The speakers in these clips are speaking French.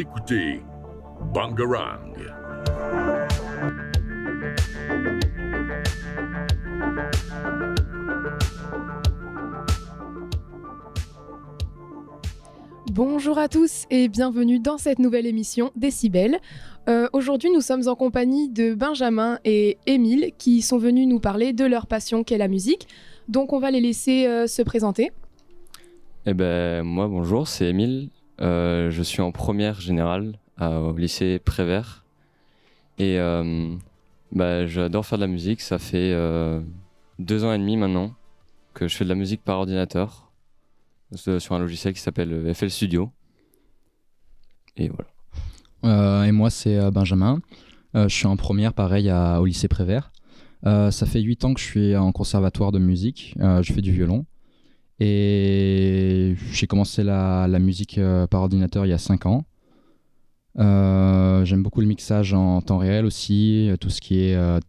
Vous écoutez Bangarang. Bonjour à tous et bienvenue dans cette nouvelle émission Décibel. Euh, Aujourd'hui, nous sommes en compagnie de Benjamin et Émile qui sont venus nous parler de leur passion qu'est la musique. Donc, on va les laisser euh, se présenter. Eh ben, moi, bonjour, c'est Émile. Euh, je suis en première générale au lycée Prévert. Et euh, bah, j'adore faire de la musique. Ça fait euh, deux ans et demi maintenant que je fais de la musique par ordinateur sur un logiciel qui s'appelle FL Studio. Et voilà. Et moi, c'est Benjamin. Je suis en première, pareil, à- au lycée Prévert. Ça fait 8 ans que je suis en conservatoire de musique. Je fais du violon. Et j'ai commencé la, la musique euh, par ordinateur il y a 5 ans. Euh, J'aime beaucoup le mixage en temps réel aussi, euh, tout ce qui est euh,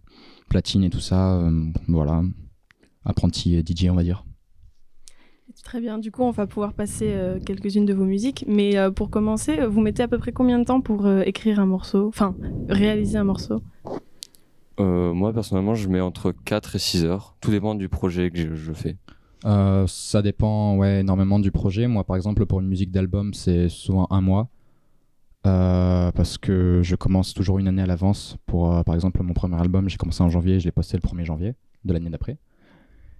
platine et tout ça. euh, voilà. Apprenti DJ, on va dire. Très bien, du coup on va pouvoir passer euh, quelques-unes de vos musiques, mais euh, pour commencer, vous mettez à peu près combien de temps pour euh, écrire un morceau, enfin réaliser un morceau? Euh, moi, personnellement, je mets entre 4 et 6 heures. Tout dépend du projet que je, je fais. Euh, ça dépend ouais, énormément du projet. Moi, par exemple, pour une musique d'album, c'est souvent un mois. Euh, parce que je commence toujours une année à l'avance. Pour, euh, par exemple, mon premier album, j'ai commencé en janvier, je l'ai posté le 1er janvier de l'année d'après.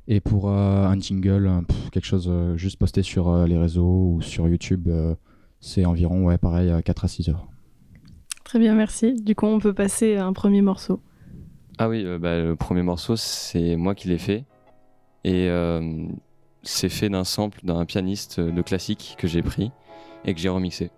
Et pour euh, un jingle, pff, quelque chose euh, juste posté sur euh, les réseaux ou sur YouTube, euh, c'est environ, ouais, pareil, euh, 4 à 6 heures. Très bien, merci. Du coup on peut passer à un premier morceau. Ah oui, euh, bah, le premier morceau, c'est moi qui l'ai fait. Et euh, c'est fait d'un sample d'un pianiste de classique que j'ai pris et que j'ai remixé.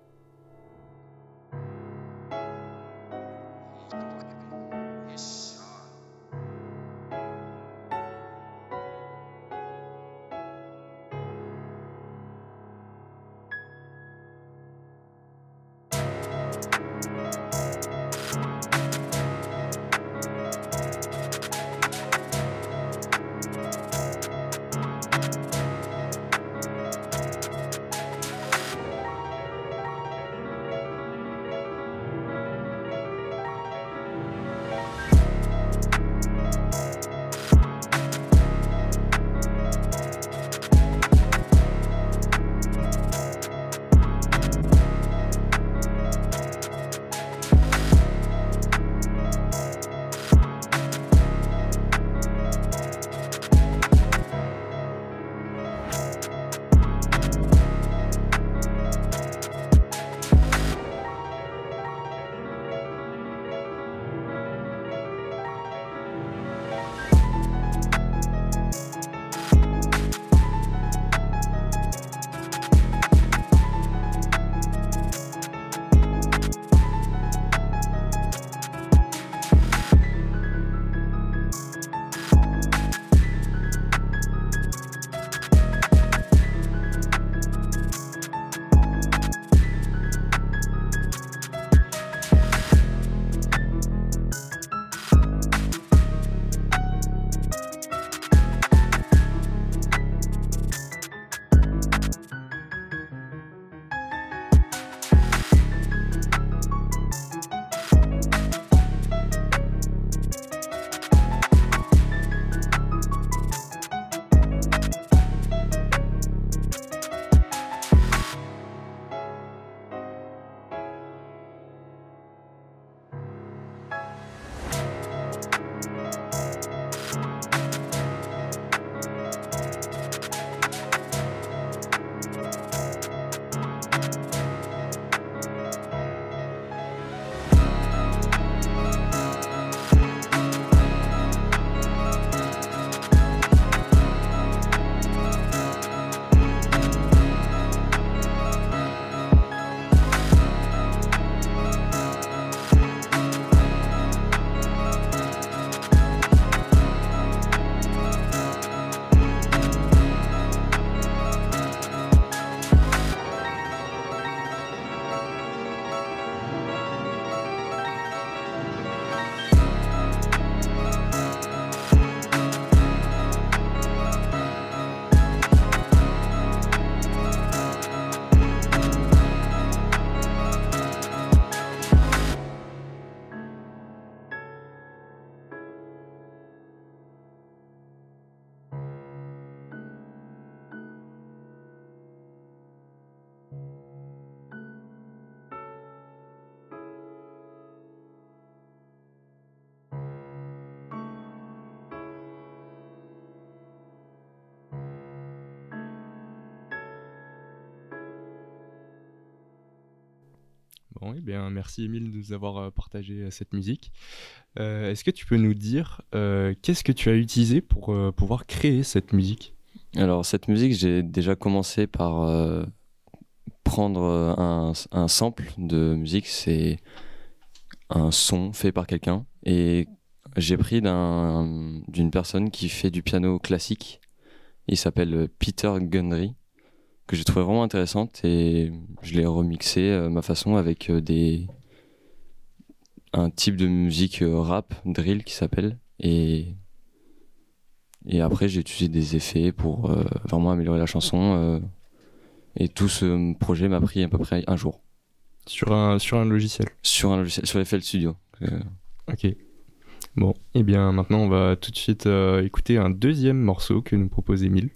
Eh bien, merci Émile de nous avoir partagé cette musique. Est-ce que tu peux nous dire qu'est-ce que tu as utilisé pour pouvoir créer cette musique? Alors, cette musique, j'ai déjà commencé par prendre un, sample de musique. C'est un son fait par quelqu'un. Et j'ai pris d'une personne qui fait du piano classique. Il s'appelle Peter Gunry que j'ai trouvé vraiment intéressante et je l'ai remixé à ma façon avec euh, des un type de musique euh, rap, drill qui s'appelle et et après j'ai utilisé des effets pour euh, vraiment améliorer la chanson et tout ce projet m'a pris à peu près un jour. Sur un sur un logiciel? Sur un logiciel, sur FL Studio. Ok. Bon, et eh bien maintenant on va tout de suite écouter un deuxième morceau que nous propose Emile.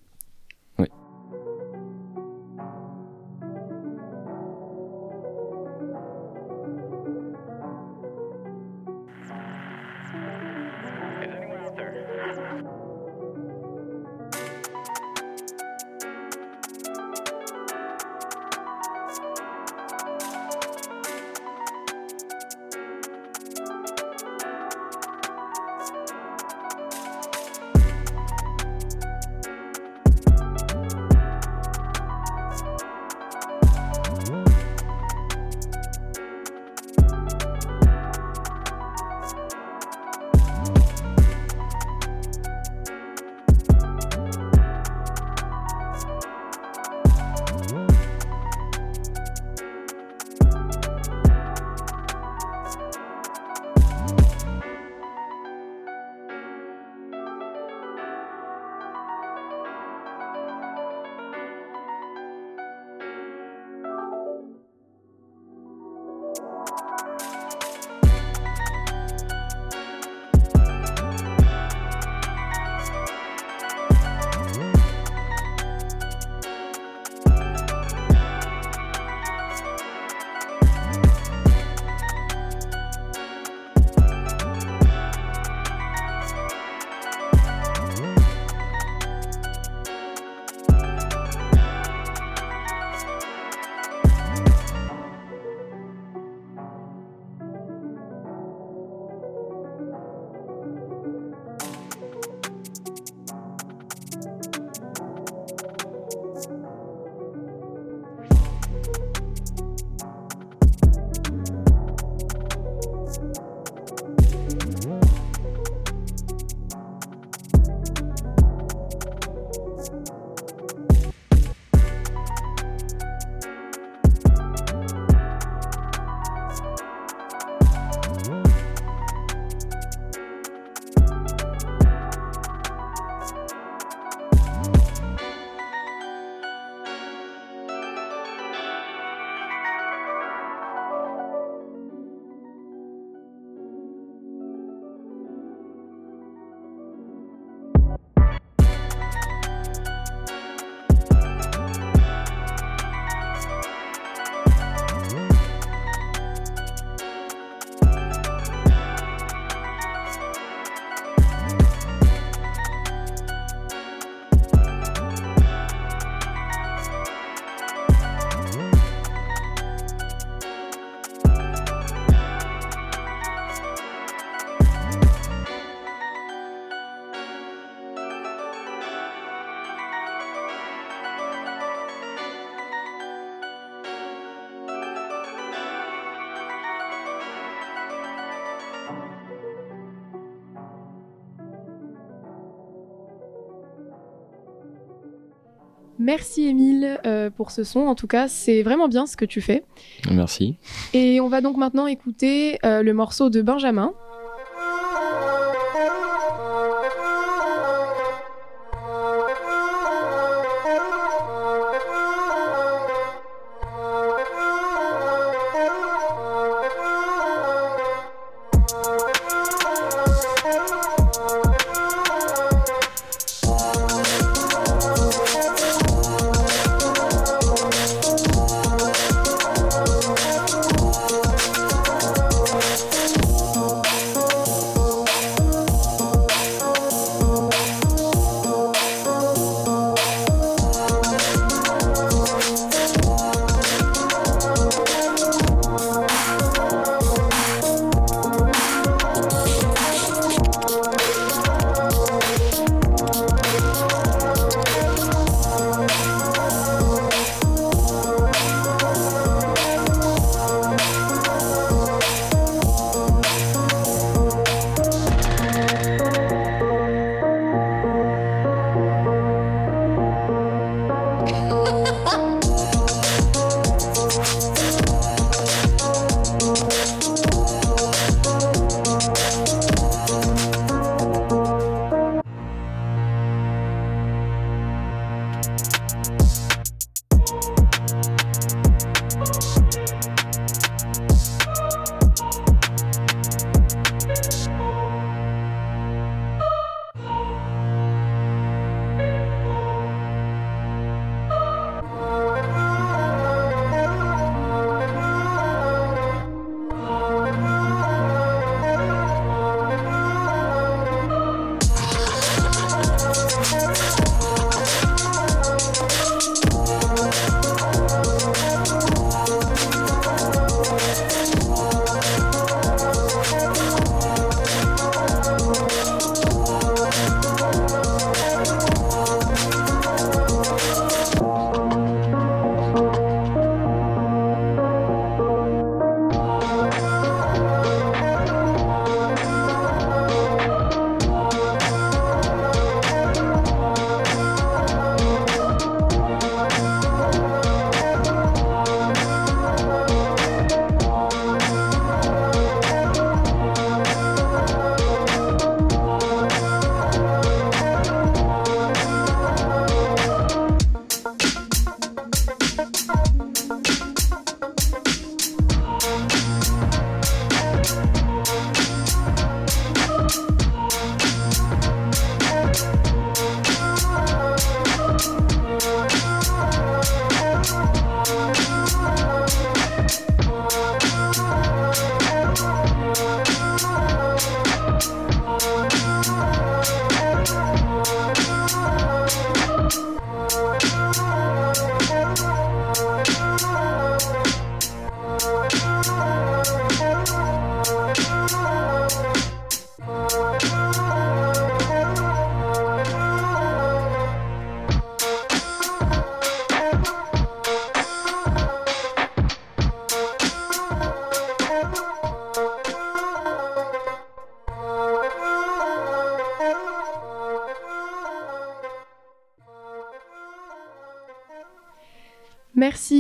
Merci Émile euh, pour ce son. En tout cas, c'est vraiment bien ce que tu fais. Merci. Et on va donc maintenant écouter euh, le morceau de Benjamin.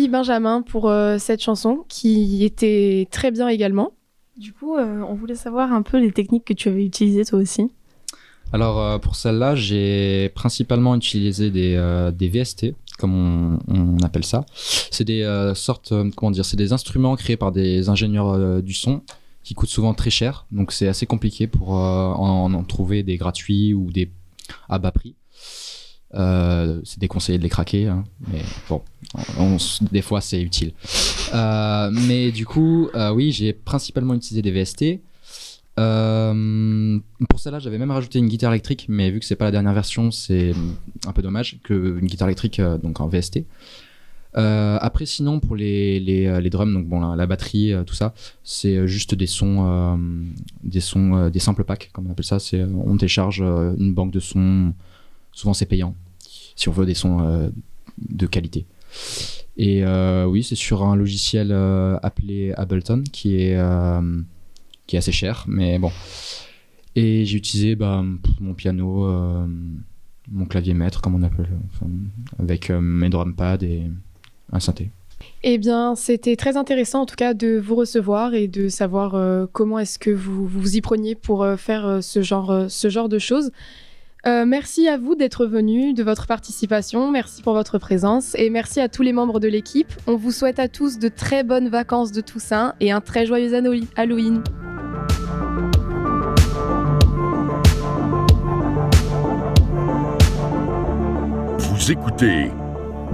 Merci Benjamin pour euh, cette chanson qui était très bien également. Du coup, euh, on voulait savoir un peu les techniques que tu avais utilisées toi aussi. Alors euh, pour celle-là, j'ai principalement utilisé des, euh, des VST, comme on, on appelle ça. C'est des euh, sortes, euh, comment dire, c'est des instruments créés par des ingénieurs euh, du son qui coûtent souvent très cher. Donc c'est assez compliqué pour euh, en, en trouver des gratuits ou des à bas prix. Euh, c'est déconseillé de les craquer, hein, mais bon, on- on- des fois c'est utile. Euh, mais du coup, euh, oui, j'ai principalement utilisé des VST. Euh, pour celle-là, j'avais même rajouté une guitare électrique, mais vu que c'est pas la dernière version, c'est un peu dommage que une guitare électrique donc en VST. Après, sinon pour les, les, les drums, donc bon la, la batterie, tout ça, c'est juste des sons, des sons, des samples packs, comme on appelle ça. On télécharge une banque de sons. Souvent c'est payant si on veut des sons euh, de qualité. Et euh, oui, c'est sur un logiciel euh, appelé Ableton qui est qui est assez cher, mais bon. Et j'ai utilisé bah, mon piano, mon clavier maître, comme on appelle, avec mes drum pads et un synthé. Eh bien, c'était très intéressant en tout cas de vous recevoir et de savoir comment est-ce que vous vous y preniez pour faire ce, genre, ce genre de choses. Euh, merci à vous d'être venus, de votre participation, merci pour votre présence et merci à tous les membres de l'équipe. On vous souhaite à tous de très bonnes vacances de Toussaint et un très joyeux Halloween. Vous écoutez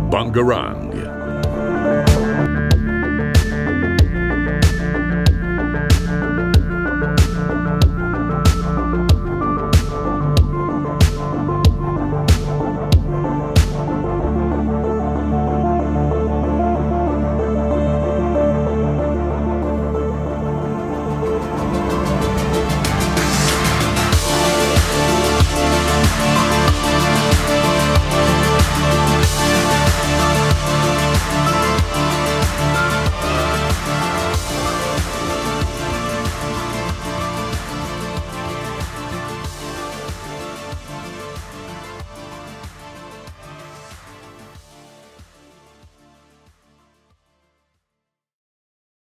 Bangarang.